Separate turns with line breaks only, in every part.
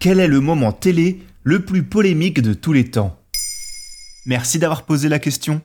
Quel est le moment télé le plus polémique de tous les temps? Merci d'avoir posé la question.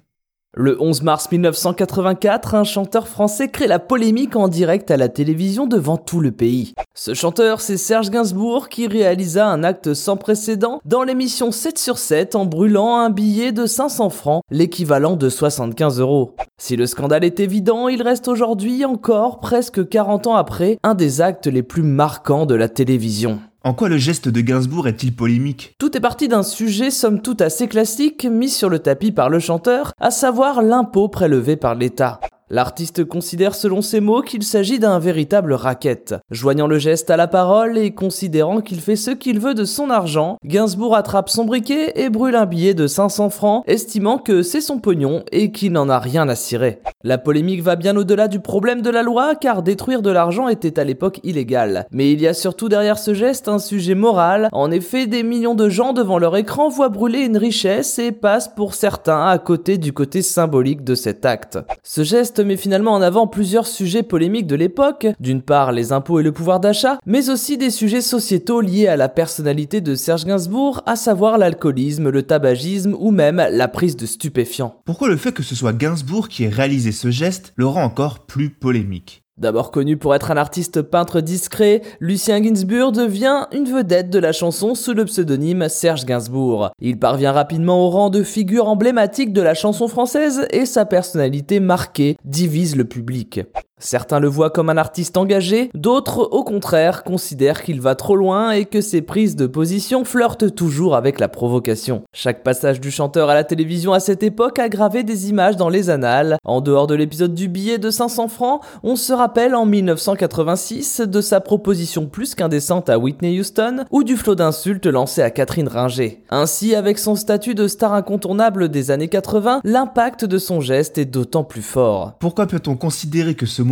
Le 11 mars 1984, un chanteur français crée la polémique en direct à la télévision devant tout le pays. Ce chanteur, c'est Serge Gainsbourg qui réalisa un acte sans précédent dans l'émission 7 sur 7 en brûlant un billet de 500 francs, l'équivalent de 75 euros. Si le scandale est évident, il reste aujourd'hui encore, presque 40 ans après, un des actes les plus marquants de la télévision.
En quoi le geste de Gainsbourg est-il polémique?
Tout est parti d'un sujet somme toute assez classique mis sur le tapis par le chanteur, à savoir l'impôt prélevé par l'État. L'artiste considère selon ses mots qu'il s'agit d'un véritable racket. Joignant le geste à la parole et considérant qu'il fait ce qu'il veut de son argent, Gainsbourg attrape son briquet et brûle un billet de 500 francs, estimant que c'est son pognon et qu'il n'en a rien à cirer. La polémique va bien au-delà du problème de la loi car détruire de l'argent était à l'époque illégal. Mais il y a surtout derrière ce geste un sujet moral. En effet, des millions de gens devant leur écran voient brûler une richesse et passent pour certains à côté du côté symbolique de cet acte. Ce geste met finalement en avant plusieurs sujets polémiques de l'époque, d'une part les impôts et le pouvoir d'achat, mais aussi des sujets sociétaux liés à la personnalité de Serge Gainsbourg, à savoir l'alcoolisme, le tabagisme ou même la prise de stupéfiants.
Pourquoi le fait que ce soit Gainsbourg qui ait réalisé ce geste le rend encore plus polémique?
D'abord connu pour être un artiste peintre discret, Lucien Gainsbourg devient une vedette de la chanson sous le pseudonyme Serge Gainsbourg. Il parvient rapidement au rang de figure emblématique de la chanson française et sa personnalité marquée divise le public. Certains le voient comme un artiste engagé, d'autres au contraire considèrent qu'il va trop loin et que ses prises de position flirtent toujours avec la provocation. Chaque passage du chanteur à la télévision à cette époque a gravé des images dans les annales. En dehors de l'épisode du billet de 500 francs, on se rappelle en 1986 de sa proposition plus qu'indécente à Whitney Houston ou du flot d'insultes lancé à Catherine Ringer. Ainsi, avec son statut de star incontournable des années 80, l'impact de son geste est d'autant plus fort.
Pourquoi peut-on considérer que ce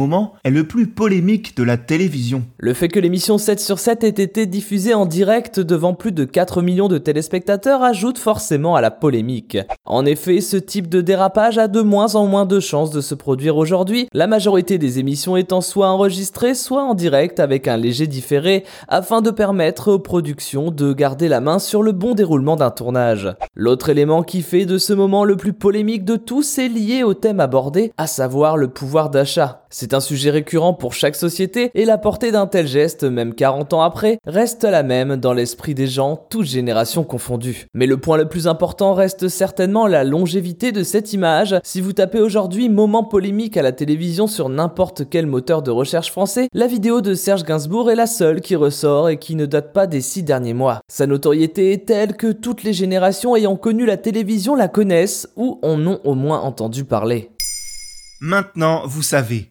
est le plus polémique de la télévision.
Le fait que l'émission 7 sur 7 ait été diffusée en direct devant plus de 4 millions de téléspectateurs ajoute forcément à la polémique. En effet, ce type de dérapage a de moins en moins de chances de se produire aujourd'hui, la majorité des émissions étant soit enregistrées, soit en direct avec un léger différé, afin de permettre aux productions de garder la main sur le bon déroulement d'un tournage. L'autre élément qui fait de ce moment le plus polémique de tous est lié au thème abordé, à savoir le pouvoir d'achat. C'est un sujet récurrent pour chaque société et la portée d'un tel geste, même 40 ans après, reste la même dans l'esprit des gens, toutes générations confondues. Mais le point le plus important reste certainement la longévité de cette image. Si vous tapez aujourd'hui moment polémique à la télévision sur n'importe quel moteur de recherche français, la vidéo de Serge Gainsbourg est la seule qui ressort et qui ne date pas des six derniers mois. Sa notoriété est telle que toutes les générations ayant connu la télévision la connaissent ou en ont au moins entendu parler.
Maintenant, vous savez.